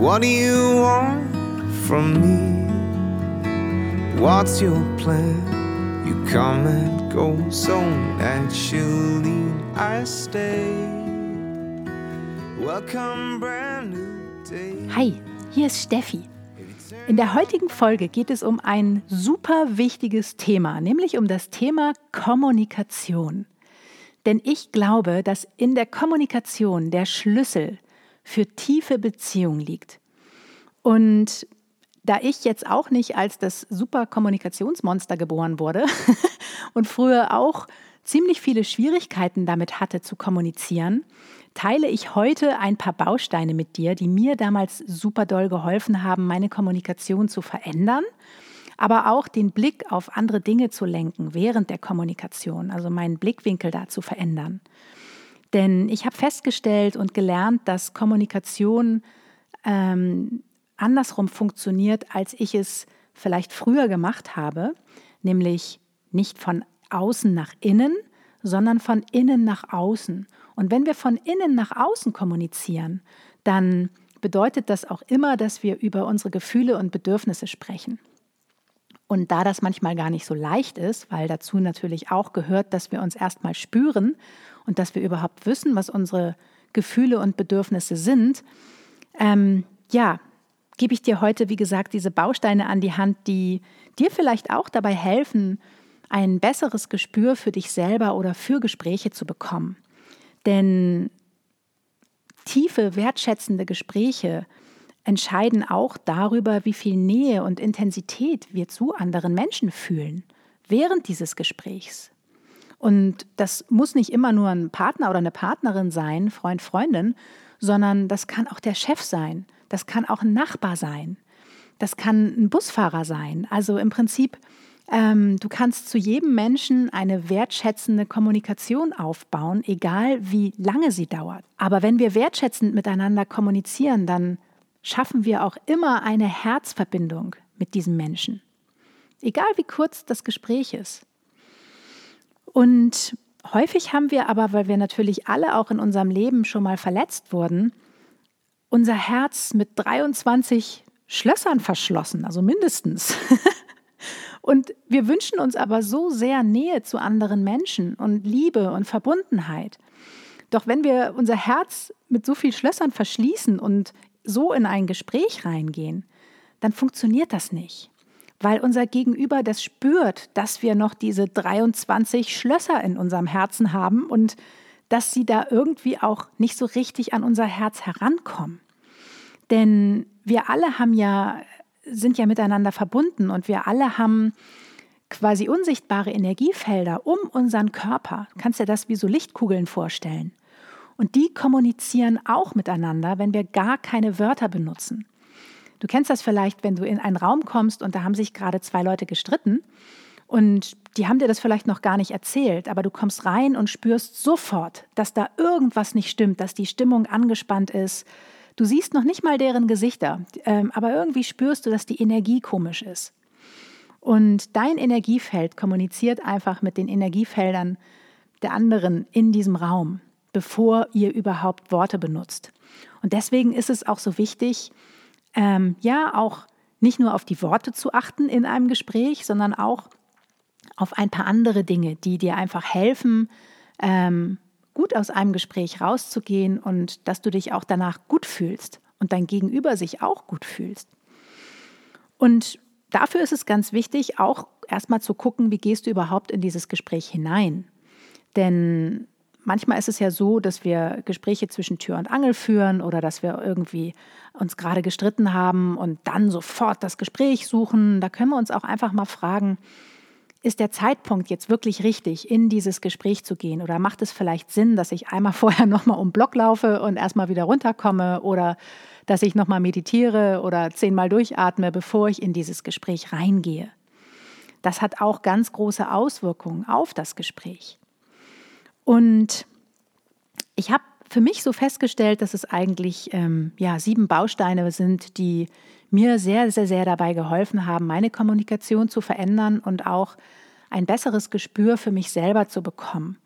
What do you want from me? What's your plan? You come and go so naturally. I stay. Welcome, brand new day. Hi, hier ist Steffi. In der heutigen Folge geht es um ein super wichtiges Thema, nämlich um das Thema Kommunikation. Denn ich glaube, dass in der Kommunikation der Schlüssel für tiefe Beziehungen liegt. Und da ich jetzt auch nicht als das super Kommunikationsmonster geboren wurde und früher auch ziemlich viele Schwierigkeiten damit hatte zu kommunizieren, teile ich heute ein paar Bausteine mit dir, die mir damals super doll geholfen haben, meine Kommunikation zu verändern, aber auch den Blick auf andere Dinge zu lenken während der Kommunikation, also meinen Blickwinkel da zu verändern. Denn ich habe festgestellt und gelernt, dass Kommunikation ähm, andersrum funktioniert, als ich es vielleicht früher gemacht habe, nämlich nicht von außen nach innen, sondern von innen nach außen. Und wenn wir von innen nach außen kommunizieren, dann bedeutet das auch immer, dass wir über unsere Gefühle und Bedürfnisse sprechen. Und da das manchmal gar nicht so leicht ist, weil dazu natürlich auch gehört, dass wir uns erstmal spüren und dass wir überhaupt wissen, was unsere Gefühle und Bedürfnisse sind, ähm, ja, gebe ich dir heute, wie gesagt, diese Bausteine an die Hand, die dir vielleicht auch dabei helfen, ein besseres Gespür für dich selber oder für Gespräche zu bekommen. Denn tiefe, wertschätzende Gespräche entscheiden auch darüber, wie viel Nähe und Intensität wir zu anderen Menschen fühlen während dieses Gesprächs. Und das muss nicht immer nur ein Partner oder eine Partnerin sein, Freund, Freundin, sondern das kann auch der Chef sein, das kann auch ein Nachbar sein, das kann ein Busfahrer sein. Also im Prinzip ähm, du kannst zu jedem Menschen eine wertschätzende Kommunikation aufbauen, egal wie lange sie dauert. Aber wenn wir wertschätzend miteinander kommunizieren, dann schaffen wir auch immer eine Herzverbindung mit diesem Menschen. Egal wie kurz das Gespräch ist. Und häufig haben wir aber, weil wir natürlich alle auch in unserem Leben schon mal verletzt wurden, unser Herz mit 23 Schlössern verschlossen, also mindestens. Und wir wünschen uns aber so sehr Nähe zu anderen Menschen und Liebe und Verbundenheit. Doch wenn wir unser Herz mit so vielen Schlössern verschließen und so in ein Gespräch reingehen, dann funktioniert das nicht, weil unser Gegenüber das spürt, dass wir noch diese 23 Schlösser in unserem Herzen haben und dass sie da irgendwie auch nicht so richtig an unser Herz herankommen. Denn wir alle haben ja sind ja miteinander verbunden und wir alle haben quasi unsichtbare Energiefelder um unseren Körper. Du kannst dir das wie so Lichtkugeln vorstellen. Und die kommunizieren auch miteinander, wenn wir gar keine Wörter benutzen. Du kennst das vielleicht, wenn du in einen Raum kommst und da haben sich gerade zwei Leute gestritten und die haben dir das vielleicht noch gar nicht erzählt, aber du kommst rein und spürst sofort, dass da irgendwas nicht stimmt, dass die Stimmung angespannt ist, Du siehst noch nicht mal deren Gesichter, ähm, aber irgendwie spürst du, dass die Energie komisch ist. Und dein Energiefeld kommuniziert einfach mit den Energiefeldern der anderen in diesem Raum, bevor ihr überhaupt Worte benutzt. Und deswegen ist es auch so wichtig, ähm, ja, auch nicht nur auf die Worte zu achten in einem Gespräch, sondern auch auf ein paar andere Dinge, die dir einfach helfen, ähm, gut aus einem Gespräch rauszugehen und dass du dich auch danach gut fühlst und dein Gegenüber sich auch gut fühlst. Und dafür ist es ganz wichtig, auch erstmal zu gucken, wie gehst du überhaupt in dieses Gespräch hinein. Denn manchmal ist es ja so, dass wir Gespräche zwischen Tür und Angel führen oder dass wir irgendwie uns gerade gestritten haben und dann sofort das Gespräch suchen. Da können wir uns auch einfach mal fragen, ist der Zeitpunkt jetzt wirklich richtig, in dieses Gespräch zu gehen? Oder macht es vielleicht Sinn, dass ich einmal vorher nochmal um Block laufe und erstmal wieder runterkomme? Oder dass ich nochmal meditiere oder zehnmal durchatme, bevor ich in dieses Gespräch reingehe? Das hat auch ganz große Auswirkungen auf das Gespräch. Und ich habe für mich so festgestellt, dass es eigentlich ähm, ja, sieben Bausteine sind, die mir sehr, sehr, sehr dabei geholfen haben, meine Kommunikation zu verändern und auch ein besseres Gespür für mich selber zu bekommen.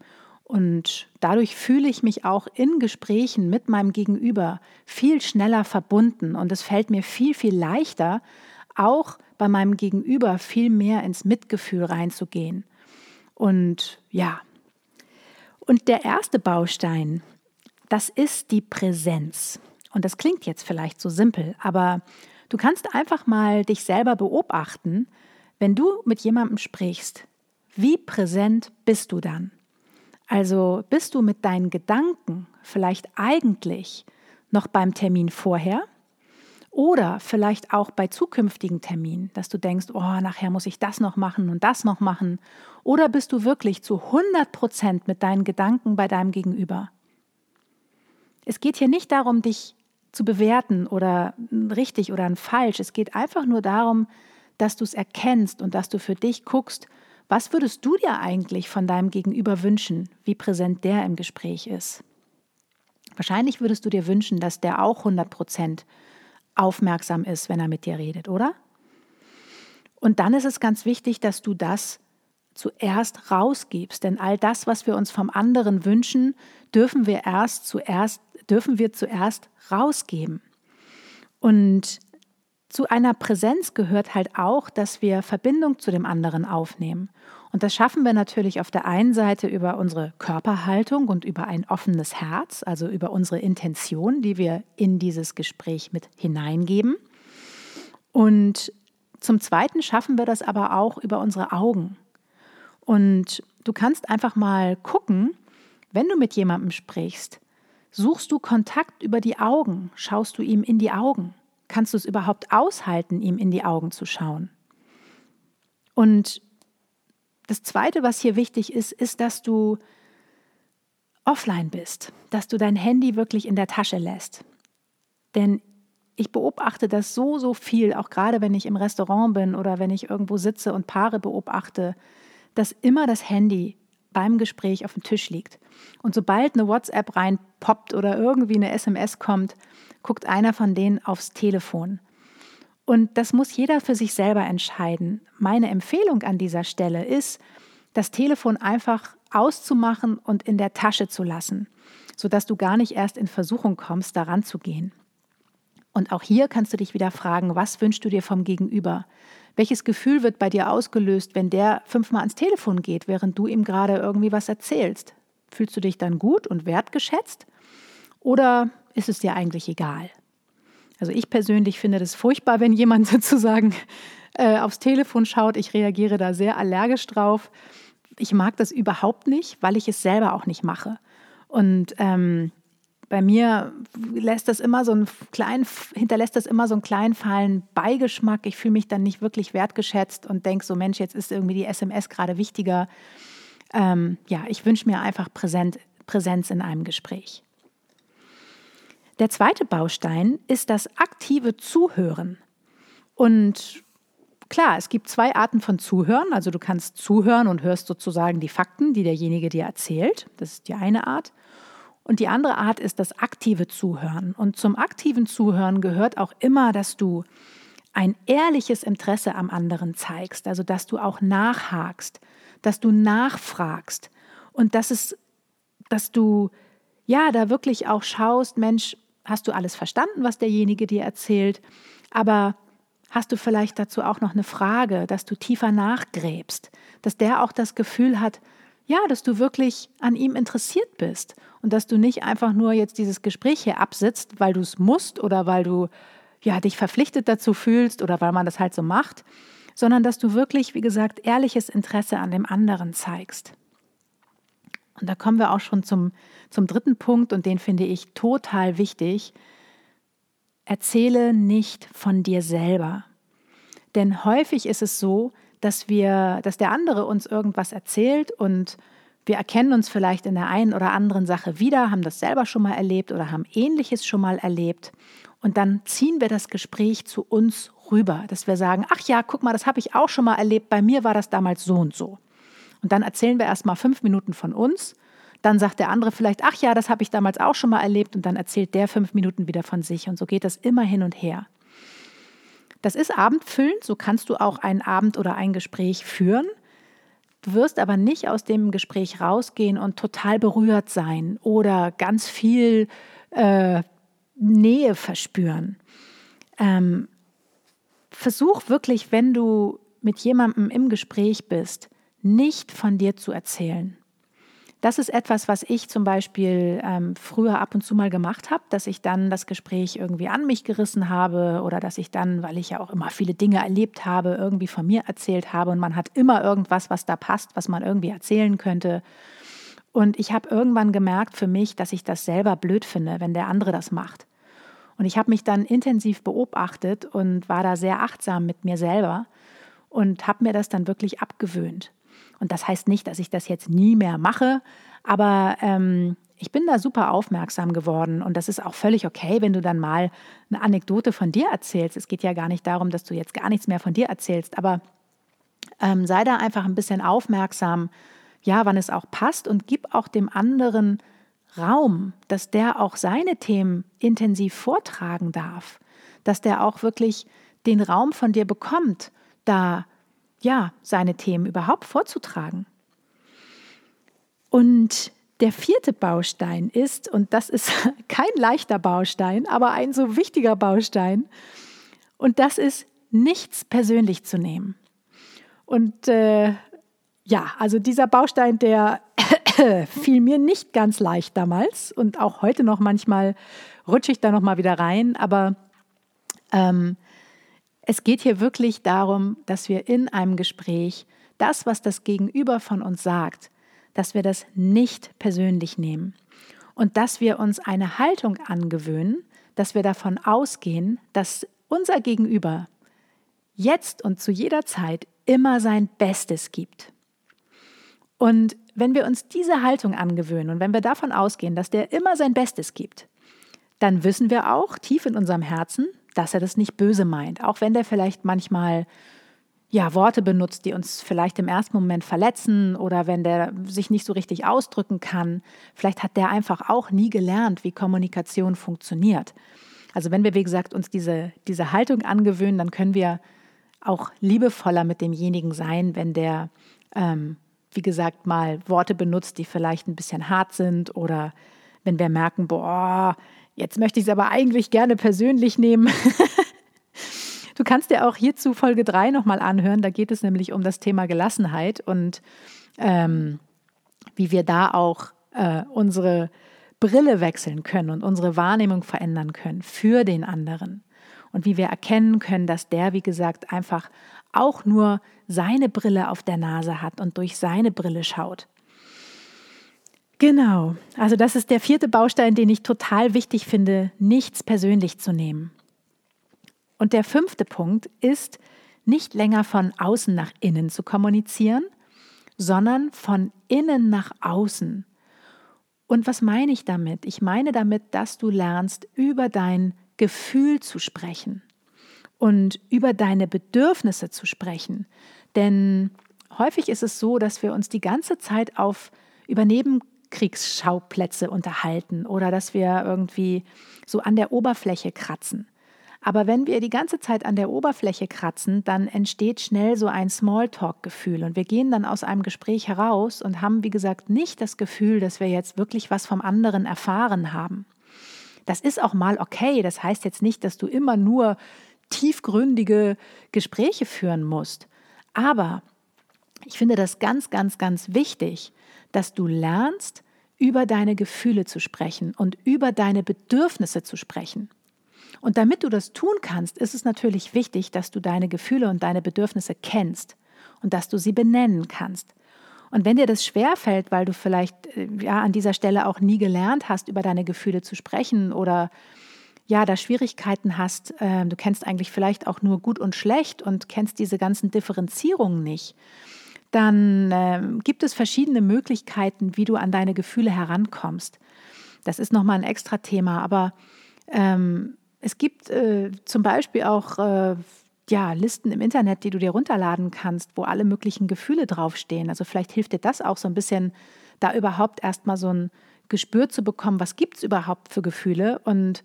Und dadurch fühle ich mich auch in Gesprächen mit meinem Gegenüber viel schneller verbunden und es fällt mir viel, viel leichter, auch bei meinem Gegenüber viel mehr ins Mitgefühl reinzugehen. Und ja, und der erste Baustein, das ist die Präsenz. Und das klingt jetzt vielleicht so simpel, aber du kannst einfach mal dich selber beobachten, wenn du mit jemandem sprichst, wie präsent bist du dann? Also bist du mit deinen Gedanken vielleicht eigentlich noch beim Termin vorher oder vielleicht auch bei zukünftigen Terminen, dass du denkst, oh, nachher muss ich das noch machen und das noch machen. Oder bist du wirklich zu 100 Prozent mit deinen Gedanken bei deinem Gegenüber? Es geht hier nicht darum, dich zu bewerten oder richtig oder ein falsch. Es geht einfach nur darum, dass du es erkennst und dass du für dich guckst, was würdest du dir eigentlich von deinem Gegenüber wünschen, wie präsent der im Gespräch ist? Wahrscheinlich würdest du dir wünschen, dass der auch 100 Prozent aufmerksam ist, wenn er mit dir redet, oder? Und dann ist es ganz wichtig, dass du das zuerst rausgibst, denn all das, was wir uns vom anderen wünschen, dürfen wir erst zuerst dürfen wir zuerst rausgeben. Und zu einer Präsenz gehört halt auch, dass wir Verbindung zu dem anderen aufnehmen. Und das schaffen wir natürlich auf der einen Seite über unsere Körperhaltung und über ein offenes Herz, also über unsere Intention, die wir in dieses Gespräch mit hineingeben. Und zum Zweiten schaffen wir das aber auch über unsere Augen. Und du kannst einfach mal gucken, wenn du mit jemandem sprichst, suchst du Kontakt über die Augen, schaust du ihm in die Augen. Kannst du es überhaupt aushalten, ihm in die Augen zu schauen? Und das Zweite, was hier wichtig ist, ist, dass du offline bist, dass du dein Handy wirklich in der Tasche lässt. Denn ich beobachte das so, so viel, auch gerade wenn ich im Restaurant bin oder wenn ich irgendwo sitze und Paare beobachte, dass immer das Handy beim Gespräch auf dem Tisch liegt. Und sobald eine WhatsApp reinpoppt oder irgendwie eine SMS kommt, guckt einer von denen aufs Telefon. Und das muss jeder für sich selber entscheiden. Meine Empfehlung an dieser Stelle ist, das Telefon einfach auszumachen und in der Tasche zu lassen, sodass du gar nicht erst in Versuchung kommst, daran zu gehen. Und auch hier kannst du dich wieder fragen, was wünschst du dir vom Gegenüber? Welches Gefühl wird bei dir ausgelöst, wenn der fünfmal ans Telefon geht, während du ihm gerade irgendwie was erzählst? Fühlst du dich dann gut und wertgeschätzt? Oder ist es dir eigentlich egal? Also ich persönlich finde das furchtbar, wenn jemand sozusagen äh, aufs Telefon schaut. Ich reagiere da sehr allergisch drauf. Ich mag das überhaupt nicht, weil ich es selber auch nicht mache. Und ähm, bei mir lässt das immer so einen kleinen, hinterlässt das immer so einen kleinen fahlen Beigeschmack. Ich fühle mich dann nicht wirklich wertgeschätzt und denke so, Mensch, jetzt ist irgendwie die SMS gerade wichtiger. Ähm, ja, ich wünsche mir einfach Präsent, Präsenz in einem Gespräch. Der zweite Baustein ist das aktive Zuhören. Und klar, es gibt zwei Arten von Zuhören. Also du kannst zuhören und hörst sozusagen die Fakten, die derjenige dir erzählt. Das ist die eine Art. Und die andere Art ist das aktive Zuhören. Und zum aktiven Zuhören gehört auch immer, dass du ein ehrliches Interesse am anderen zeigst, also dass du auch nachhakst, dass du nachfragst. Und dass es, dass du ja da wirklich auch schaust, Mensch, hast du alles verstanden, was derjenige dir erzählt, aber hast du vielleicht dazu auch noch eine Frage, dass du tiefer nachgräbst, dass der auch das Gefühl hat, ja, dass du wirklich an ihm interessiert bist und dass du nicht einfach nur jetzt dieses Gespräch hier absitzt, weil du es musst oder weil du ja dich verpflichtet dazu fühlst oder weil man das halt so macht, sondern dass du wirklich, wie gesagt, ehrliches Interesse an dem anderen zeigst. Und da kommen wir auch schon zum, zum dritten Punkt und den finde ich total wichtig. Erzähle nicht von dir selber. Denn häufig ist es so, dass wir, dass der andere uns irgendwas erzählt und wir erkennen uns vielleicht in der einen oder anderen Sache wieder, haben das selber schon mal erlebt oder haben ähnliches schon mal erlebt. Und dann ziehen wir das Gespräch zu uns rüber, dass wir sagen, ach ja, guck mal, das habe ich auch schon mal erlebt, bei mir war das damals so und so. Und dann erzählen wir erst mal fünf Minuten von uns. Dann sagt der andere vielleicht, ach ja, das habe ich damals auch schon mal erlebt. Und dann erzählt der fünf Minuten wieder von sich. Und so geht das immer hin und her. Das ist abendfüllend, so kannst du auch einen Abend oder ein Gespräch führen. Du wirst aber nicht aus dem Gespräch rausgehen und total berührt sein oder ganz viel äh, Nähe verspüren. Ähm, versuch wirklich, wenn du mit jemandem im Gespräch bist, nicht von dir zu erzählen. Das ist etwas, was ich zum Beispiel ähm, früher ab und zu mal gemacht habe, dass ich dann das Gespräch irgendwie an mich gerissen habe oder dass ich dann, weil ich ja auch immer viele Dinge erlebt habe, irgendwie von mir erzählt habe und man hat immer irgendwas, was da passt, was man irgendwie erzählen könnte. Und ich habe irgendwann gemerkt für mich, dass ich das selber blöd finde, wenn der andere das macht. Und ich habe mich dann intensiv beobachtet und war da sehr achtsam mit mir selber und habe mir das dann wirklich abgewöhnt. Und das heißt nicht, dass ich das jetzt nie mehr mache, aber ähm, ich bin da super aufmerksam geworden und das ist auch völlig okay, wenn du dann mal eine Anekdote von dir erzählst. Es geht ja gar nicht darum, dass du jetzt gar nichts mehr von dir erzählst, aber ähm, sei da einfach ein bisschen aufmerksam, ja, wann es auch passt und gib auch dem anderen Raum, dass der auch seine Themen intensiv vortragen darf, dass der auch wirklich den Raum von dir bekommt, da ja, seine Themen überhaupt vorzutragen. Und der vierte Baustein ist, und das ist kein leichter Baustein, aber ein so wichtiger Baustein, und das ist, nichts persönlich zu nehmen. Und äh, ja, also dieser Baustein, der fiel mir nicht ganz leicht damals und auch heute noch manchmal rutsche ich da noch mal wieder rein, aber ähm, es geht hier wirklich darum, dass wir in einem Gespräch das, was das Gegenüber von uns sagt, dass wir das nicht persönlich nehmen und dass wir uns eine Haltung angewöhnen, dass wir davon ausgehen, dass unser Gegenüber jetzt und zu jeder Zeit immer sein Bestes gibt. Und wenn wir uns diese Haltung angewöhnen und wenn wir davon ausgehen, dass der immer sein Bestes gibt, dann wissen wir auch tief in unserem Herzen, dass er das nicht böse meint, auch wenn der vielleicht manchmal ja, Worte benutzt, die uns vielleicht im ersten Moment verletzen oder wenn der sich nicht so richtig ausdrücken kann. Vielleicht hat der einfach auch nie gelernt, wie Kommunikation funktioniert. Also wenn wir, wie gesagt, uns diese, diese Haltung angewöhnen, dann können wir auch liebevoller mit demjenigen sein, wenn der, ähm, wie gesagt, mal Worte benutzt, die vielleicht ein bisschen hart sind oder wenn wir merken, boah, Jetzt möchte ich es aber eigentlich gerne persönlich nehmen. du kannst dir auch hierzu Folge 3 nochmal anhören. Da geht es nämlich um das Thema Gelassenheit und ähm, wie wir da auch äh, unsere Brille wechseln können und unsere Wahrnehmung verändern können für den anderen. Und wie wir erkennen können, dass der, wie gesagt, einfach auch nur seine Brille auf der Nase hat und durch seine Brille schaut. Genau, also das ist der vierte Baustein, den ich total wichtig finde, nichts persönlich zu nehmen. Und der fünfte Punkt ist, nicht länger von außen nach innen zu kommunizieren, sondern von innen nach außen. Und was meine ich damit? Ich meine damit, dass du lernst, über dein Gefühl zu sprechen und über deine Bedürfnisse zu sprechen. Denn häufig ist es so, dass wir uns die ganze Zeit auf über Kriegsschauplätze unterhalten oder dass wir irgendwie so an der Oberfläche kratzen. Aber wenn wir die ganze Zeit an der Oberfläche kratzen, dann entsteht schnell so ein Smalltalk-Gefühl und wir gehen dann aus einem Gespräch heraus und haben, wie gesagt, nicht das Gefühl, dass wir jetzt wirklich was vom anderen erfahren haben. Das ist auch mal okay. Das heißt jetzt nicht, dass du immer nur tiefgründige Gespräche führen musst. Aber ich finde das ganz, ganz, ganz wichtig, dass du lernst, über deine Gefühle zu sprechen und über deine Bedürfnisse zu sprechen. Und damit du das tun kannst, ist es natürlich wichtig, dass du deine Gefühle und deine Bedürfnisse kennst und dass du sie benennen kannst. Und wenn dir das schwerfällt, weil du vielleicht äh, ja, an dieser Stelle auch nie gelernt hast, über deine Gefühle zu sprechen oder ja, da Schwierigkeiten hast, äh, du kennst eigentlich vielleicht auch nur gut und schlecht und kennst diese ganzen Differenzierungen nicht, dann äh, gibt es verschiedene Möglichkeiten, wie du an deine Gefühle herankommst. Das ist nochmal ein extra Thema, aber ähm, es gibt äh, zum Beispiel auch äh, ja, Listen im Internet, die du dir runterladen kannst, wo alle möglichen Gefühle draufstehen. Also vielleicht hilft dir das auch so ein bisschen, da überhaupt erstmal so ein Gespür zu bekommen, was gibt es überhaupt für Gefühle und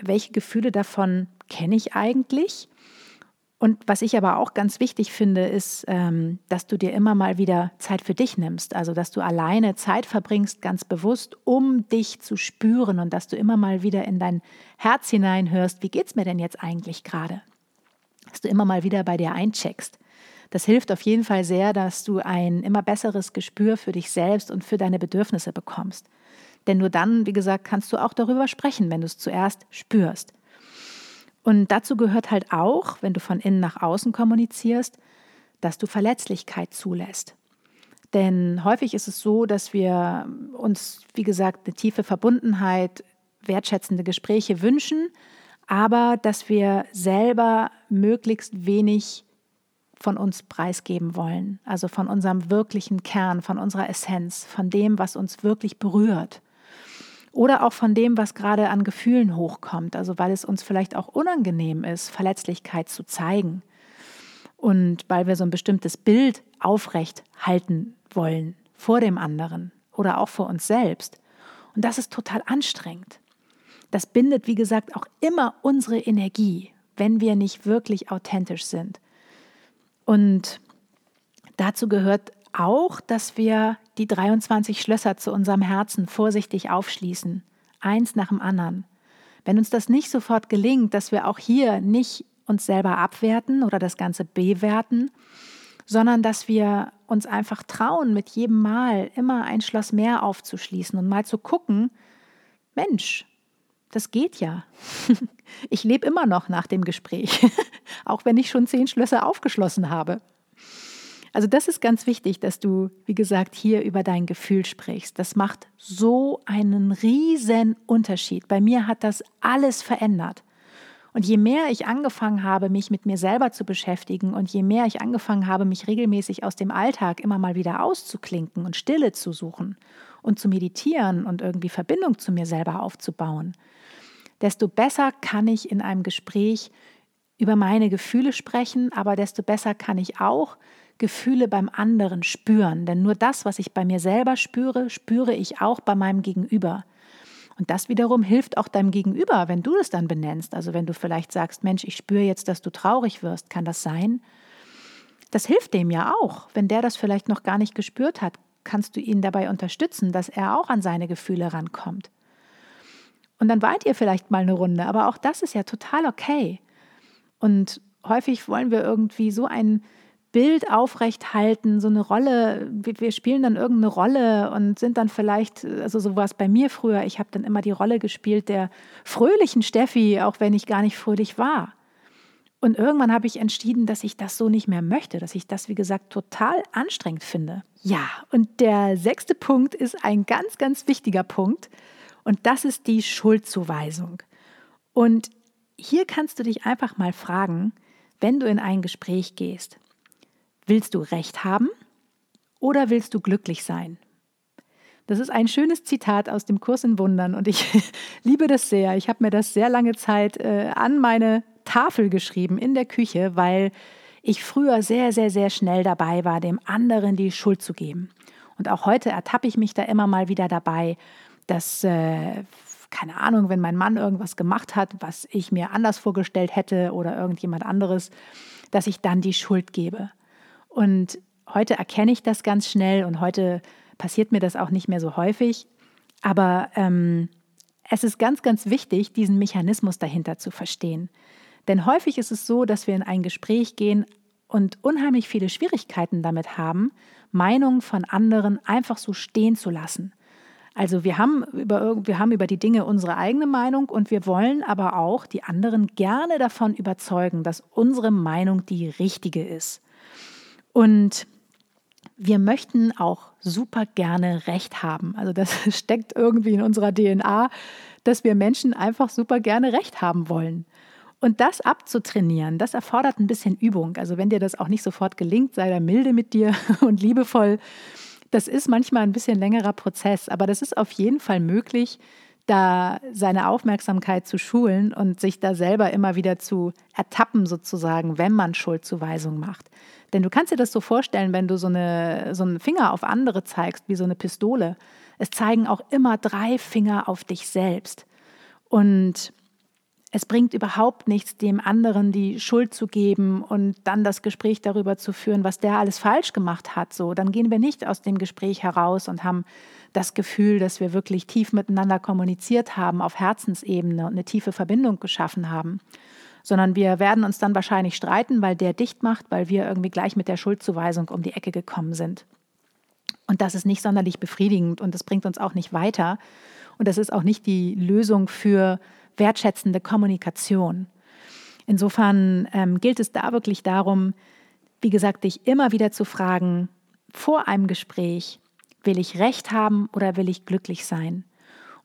welche Gefühle davon kenne ich eigentlich. Und was ich aber auch ganz wichtig finde, ist, ähm, dass du dir immer mal wieder Zeit für dich nimmst. Also, dass du alleine Zeit verbringst, ganz bewusst, um dich zu spüren und dass du immer mal wieder in dein Herz hineinhörst, wie geht es mir denn jetzt eigentlich gerade? Dass du immer mal wieder bei dir eincheckst. Das hilft auf jeden Fall sehr, dass du ein immer besseres Gespür für dich selbst und für deine Bedürfnisse bekommst. Denn nur dann, wie gesagt, kannst du auch darüber sprechen, wenn du es zuerst spürst. Und dazu gehört halt auch, wenn du von innen nach außen kommunizierst, dass du Verletzlichkeit zulässt. Denn häufig ist es so, dass wir uns, wie gesagt, eine tiefe Verbundenheit, wertschätzende Gespräche wünschen, aber dass wir selber möglichst wenig von uns preisgeben wollen, also von unserem wirklichen Kern, von unserer Essenz, von dem, was uns wirklich berührt. Oder auch von dem, was gerade an Gefühlen hochkommt, also weil es uns vielleicht auch unangenehm ist, Verletzlichkeit zu zeigen. Und weil wir so ein bestimmtes Bild aufrecht halten wollen vor dem anderen oder auch vor uns selbst. Und das ist total anstrengend. Das bindet, wie gesagt, auch immer unsere Energie, wenn wir nicht wirklich authentisch sind. Und dazu gehört auch, dass wir die 23 Schlösser zu unserem Herzen vorsichtig aufschließen, eins nach dem anderen. Wenn uns das nicht sofort gelingt, dass wir auch hier nicht uns selber abwerten oder das Ganze bewerten, sondern dass wir uns einfach trauen, mit jedem Mal immer ein Schloss mehr aufzuschließen und mal zu gucken, Mensch, das geht ja. Ich lebe immer noch nach dem Gespräch, auch wenn ich schon zehn Schlösser aufgeschlossen habe. Also das ist ganz wichtig, dass du, wie gesagt, hier über dein Gefühl sprichst. Das macht so einen riesen Unterschied. Bei mir hat das alles verändert. Und je mehr ich angefangen habe, mich mit mir selber zu beschäftigen und je mehr ich angefangen habe, mich regelmäßig aus dem Alltag immer mal wieder auszuklinken und Stille zu suchen und zu meditieren und irgendwie Verbindung zu mir selber aufzubauen, desto besser kann ich in einem Gespräch über meine Gefühle sprechen, aber desto besser kann ich auch Gefühle beim anderen spüren. Denn nur das, was ich bei mir selber spüre, spüre ich auch bei meinem Gegenüber. Und das wiederum hilft auch deinem Gegenüber, wenn du es dann benennst. Also wenn du vielleicht sagst, Mensch, ich spüre jetzt, dass du traurig wirst, kann das sein? Das hilft dem ja auch. Wenn der das vielleicht noch gar nicht gespürt hat, kannst du ihn dabei unterstützen, dass er auch an seine Gefühle rankommt. Und dann weint ihr vielleicht mal eine Runde, aber auch das ist ja total okay. Und häufig wollen wir irgendwie so ein Bild aufrecht halten, so eine Rolle, wir spielen dann irgendeine Rolle und sind dann vielleicht, also so war es bei mir früher, ich habe dann immer die Rolle gespielt der fröhlichen Steffi, auch wenn ich gar nicht fröhlich war. Und irgendwann habe ich entschieden, dass ich das so nicht mehr möchte, dass ich das, wie gesagt, total anstrengend finde. Ja, und der sechste Punkt ist ein ganz, ganz wichtiger Punkt und das ist die Schuldzuweisung. Und hier kannst du dich einfach mal fragen, wenn du in ein Gespräch gehst, Willst du Recht haben oder willst du glücklich sein? Das ist ein schönes Zitat aus dem Kurs in Wundern und ich liebe das sehr. Ich habe mir das sehr lange Zeit äh, an meine Tafel geschrieben in der Küche, weil ich früher sehr, sehr, sehr schnell dabei war, dem anderen die Schuld zu geben. Und auch heute ertappe ich mich da immer mal wieder dabei, dass, äh, keine Ahnung, wenn mein Mann irgendwas gemacht hat, was ich mir anders vorgestellt hätte oder irgendjemand anderes, dass ich dann die Schuld gebe. Und heute erkenne ich das ganz schnell und heute passiert mir das auch nicht mehr so häufig. Aber ähm, es ist ganz, ganz wichtig, diesen Mechanismus dahinter zu verstehen. Denn häufig ist es so, dass wir in ein Gespräch gehen und unheimlich viele Schwierigkeiten damit haben, Meinungen von anderen einfach so stehen zu lassen. Also wir haben, über, wir haben über die Dinge unsere eigene Meinung und wir wollen aber auch die anderen gerne davon überzeugen, dass unsere Meinung die richtige ist. Und wir möchten auch super gerne Recht haben. Also das steckt irgendwie in unserer DNA, dass wir Menschen einfach super gerne Recht haben wollen. Und das abzutrainieren, das erfordert ein bisschen Übung. Also wenn dir das auch nicht sofort gelingt, sei da milde mit dir und liebevoll. Das ist manchmal ein bisschen längerer Prozess, aber das ist auf jeden Fall möglich, da seine Aufmerksamkeit zu schulen und sich da selber immer wieder zu ertappen, sozusagen, wenn man Schuldzuweisung macht. Denn du kannst dir das so vorstellen, wenn du so, eine, so einen Finger auf andere zeigst, wie so eine Pistole. Es zeigen auch immer drei Finger auf dich selbst. Und es bringt überhaupt nichts, dem anderen die Schuld zu geben und dann das Gespräch darüber zu führen, was der alles falsch gemacht hat. So, dann gehen wir nicht aus dem Gespräch heraus und haben das Gefühl, dass wir wirklich tief miteinander kommuniziert haben, auf Herzensebene und eine tiefe Verbindung geschaffen haben. Sondern wir werden uns dann wahrscheinlich streiten, weil der dicht macht, weil wir irgendwie gleich mit der Schuldzuweisung um die Ecke gekommen sind. Und das ist nicht sonderlich befriedigend und das bringt uns auch nicht weiter. Und das ist auch nicht die Lösung für wertschätzende Kommunikation. Insofern ähm, gilt es da wirklich darum, wie gesagt, dich immer wieder zu fragen, vor einem Gespräch, will ich recht haben oder will ich glücklich sein?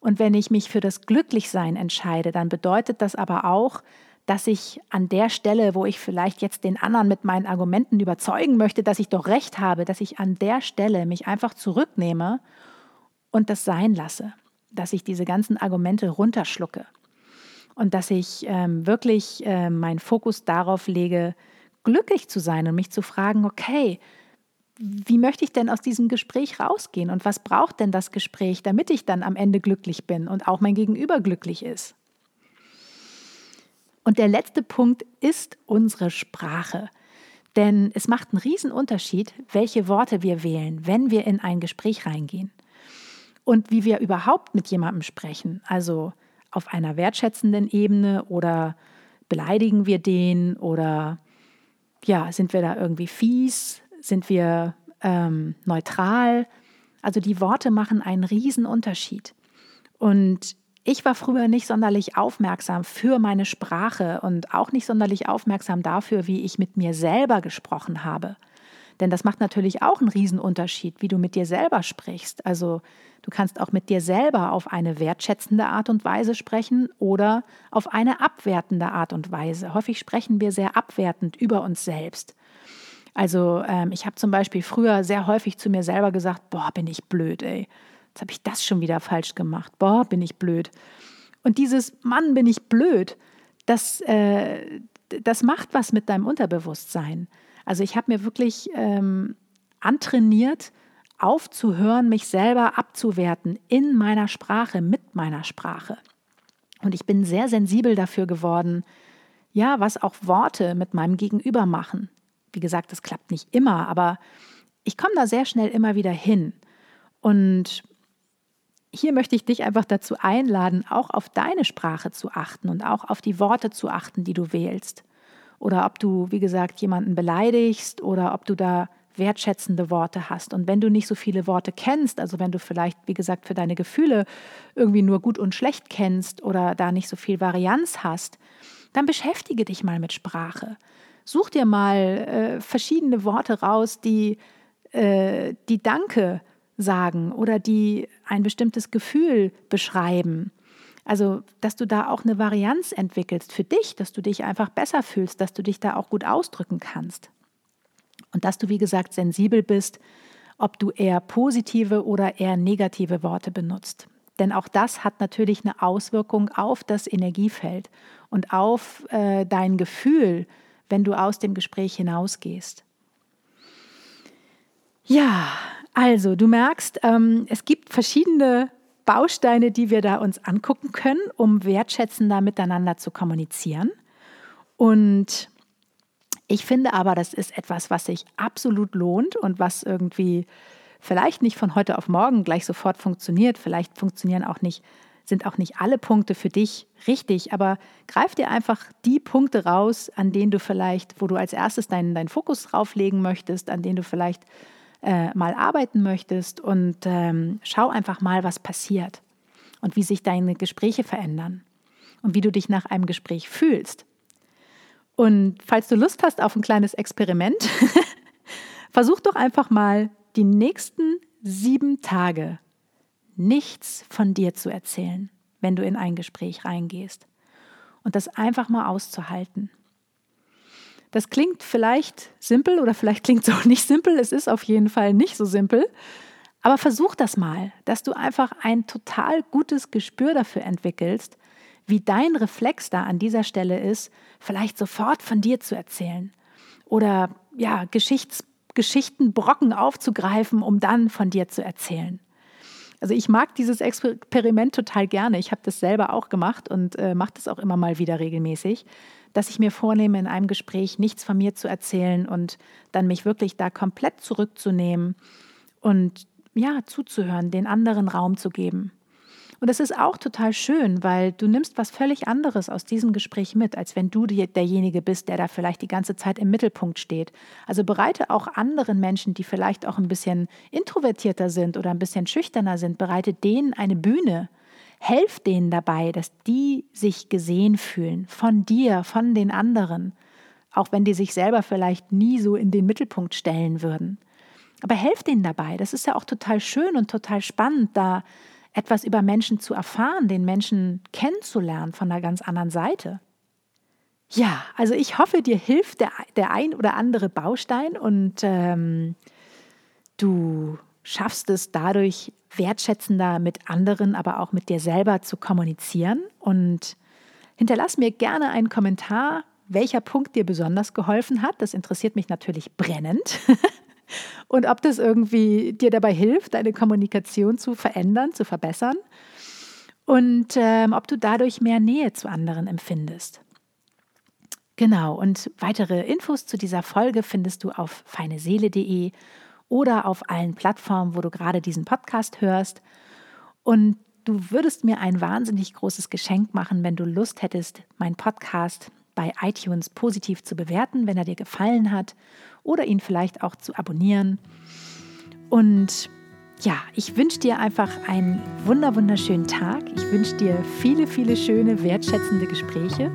Und wenn ich mich für das Glücklichsein entscheide, dann bedeutet das aber auch, dass ich an der Stelle, wo ich vielleicht jetzt den anderen mit meinen Argumenten überzeugen möchte, dass ich doch recht habe, dass ich an der Stelle mich einfach zurücknehme und das sein lasse, dass ich diese ganzen Argumente runterschlucke und dass ich ähm, wirklich äh, meinen Fokus darauf lege, glücklich zu sein und mich zu fragen, okay, wie möchte ich denn aus diesem Gespräch rausgehen und was braucht denn das Gespräch, damit ich dann am Ende glücklich bin und auch mein Gegenüber glücklich ist? Und der letzte Punkt ist unsere Sprache. Denn es macht einen riesen Unterschied, welche Worte wir wählen, wenn wir in ein Gespräch reingehen. Und wie wir überhaupt mit jemandem sprechen. Also auf einer wertschätzenden Ebene oder beleidigen wir den oder ja, sind wir da irgendwie fies? Sind wir ähm, neutral? Also die Worte machen einen riesen Unterschied. Und ich war früher nicht sonderlich aufmerksam für meine Sprache und auch nicht sonderlich aufmerksam dafür, wie ich mit mir selber gesprochen habe. Denn das macht natürlich auch einen Riesenunterschied, wie du mit dir selber sprichst. Also du kannst auch mit dir selber auf eine wertschätzende Art und Weise sprechen oder auf eine abwertende Art und Weise. Häufig sprechen wir sehr abwertend über uns selbst. Also ähm, ich habe zum Beispiel früher sehr häufig zu mir selber gesagt, boah, bin ich blöd, ey. Jetzt habe ich das schon wieder falsch gemacht. Boah, bin ich blöd. Und dieses Mann, bin ich blöd, das, äh, das macht was mit deinem Unterbewusstsein. Also ich habe mir wirklich ähm, antrainiert, aufzuhören, mich selber abzuwerten in meiner Sprache, mit meiner Sprache. Und ich bin sehr sensibel dafür geworden, ja, was auch Worte mit meinem Gegenüber machen. Wie gesagt, das klappt nicht immer, aber ich komme da sehr schnell immer wieder hin. Und hier möchte ich dich einfach dazu einladen, auch auf deine Sprache zu achten und auch auf die Worte zu achten, die du wählst oder ob du, wie gesagt, jemanden beleidigst oder ob du da wertschätzende Worte hast. Und wenn du nicht so viele Worte kennst, also wenn du vielleicht, wie gesagt, für deine Gefühle irgendwie nur gut und schlecht kennst oder da nicht so viel Varianz hast, dann beschäftige dich mal mit Sprache. Such dir mal äh, verschiedene Worte raus, die, äh, die Danke sagen oder die ein bestimmtes Gefühl beschreiben. Also, dass du da auch eine Varianz entwickelst für dich, dass du dich einfach besser fühlst, dass du dich da auch gut ausdrücken kannst. Und dass du, wie gesagt, sensibel bist, ob du eher positive oder eher negative Worte benutzt. Denn auch das hat natürlich eine Auswirkung auf das Energiefeld und auf äh, dein Gefühl, wenn du aus dem Gespräch hinausgehst. Ja, also du merkst, ähm, es gibt verschiedene Bausteine, die wir da uns angucken können, um wertschätzender miteinander zu kommunizieren. Und ich finde aber, das ist etwas, was sich absolut lohnt und was irgendwie vielleicht nicht von heute auf morgen gleich sofort funktioniert. Vielleicht funktionieren auch nicht, sind auch nicht alle Punkte für dich richtig, aber greif dir einfach die Punkte raus, an denen du vielleicht, wo du als erstes deinen, deinen Fokus drauflegen möchtest, an denen du vielleicht äh, mal arbeiten möchtest und ähm, schau einfach mal, was passiert und wie sich deine Gespräche verändern und wie du dich nach einem Gespräch fühlst. Und falls du Lust hast auf ein kleines Experiment, versuch doch einfach mal die nächsten sieben Tage nichts von dir zu erzählen, wenn du in ein Gespräch reingehst. Und das einfach mal auszuhalten. Das klingt vielleicht simpel oder vielleicht klingt es auch nicht simpel. Es ist auf jeden Fall nicht so simpel. Aber versuch das mal, dass du einfach ein total gutes Gespür dafür entwickelst, wie dein Reflex da an dieser Stelle ist, vielleicht sofort von dir zu erzählen oder ja, Geschichts Geschichtenbrocken aufzugreifen, um dann von dir zu erzählen. Also ich mag dieses Experiment total gerne. Ich habe das selber auch gemacht und äh, mache das auch immer mal wieder regelmäßig, dass ich mir vornehme, in einem Gespräch nichts von mir zu erzählen und dann mich wirklich da komplett zurückzunehmen und ja, zuzuhören, den anderen Raum zu geben. Und das ist auch total schön, weil du nimmst was völlig anderes aus diesem Gespräch mit, als wenn du derjenige bist, der da vielleicht die ganze Zeit im Mittelpunkt steht. Also bereite auch anderen Menschen, die vielleicht auch ein bisschen introvertierter sind oder ein bisschen schüchterner sind, bereite denen eine Bühne. Helf denen dabei, dass die sich gesehen fühlen, von dir, von den anderen, auch wenn die sich selber vielleicht nie so in den Mittelpunkt stellen würden. Aber helf denen dabei. Das ist ja auch total schön und total spannend, da etwas über Menschen zu erfahren, den Menschen kennenzulernen von einer ganz anderen Seite. Ja, also ich hoffe, dir hilft der, der ein oder andere Baustein und ähm, du schaffst es dadurch wertschätzender mit anderen, aber auch mit dir selber zu kommunizieren. Und hinterlass mir gerne einen Kommentar, welcher Punkt dir besonders geholfen hat. Das interessiert mich natürlich brennend. und ob das irgendwie dir dabei hilft, deine Kommunikation zu verändern, zu verbessern und ähm, ob du dadurch mehr Nähe zu anderen empfindest. Genau, und weitere Infos zu dieser Folge findest du auf feineseele.de oder auf allen Plattformen, wo du gerade diesen Podcast hörst. Und du würdest mir ein wahnsinnig großes Geschenk machen, wenn du Lust hättest, meinen Podcast bei iTunes positiv zu bewerten, wenn er dir gefallen hat oder ihn vielleicht auch zu abonnieren. Und ja, ich wünsche dir einfach einen wunder wunderschönen Tag. Ich wünsche dir viele, viele schöne, wertschätzende Gespräche.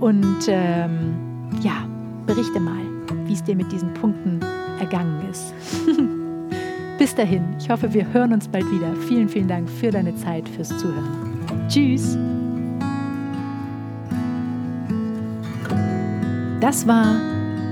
Und ähm, ja, berichte mal, wie es dir mit diesen Punkten ergangen ist. Bis dahin, ich hoffe, wir hören uns bald wieder. Vielen, vielen Dank für deine Zeit, fürs Zuhören. Tschüss. Das war